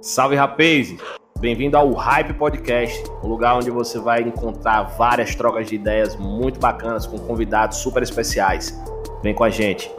Salve rapazes! Bem-vindo ao Hype Podcast, um lugar onde você vai encontrar várias trocas de ideias muito bacanas com convidados super especiais. Vem com a gente!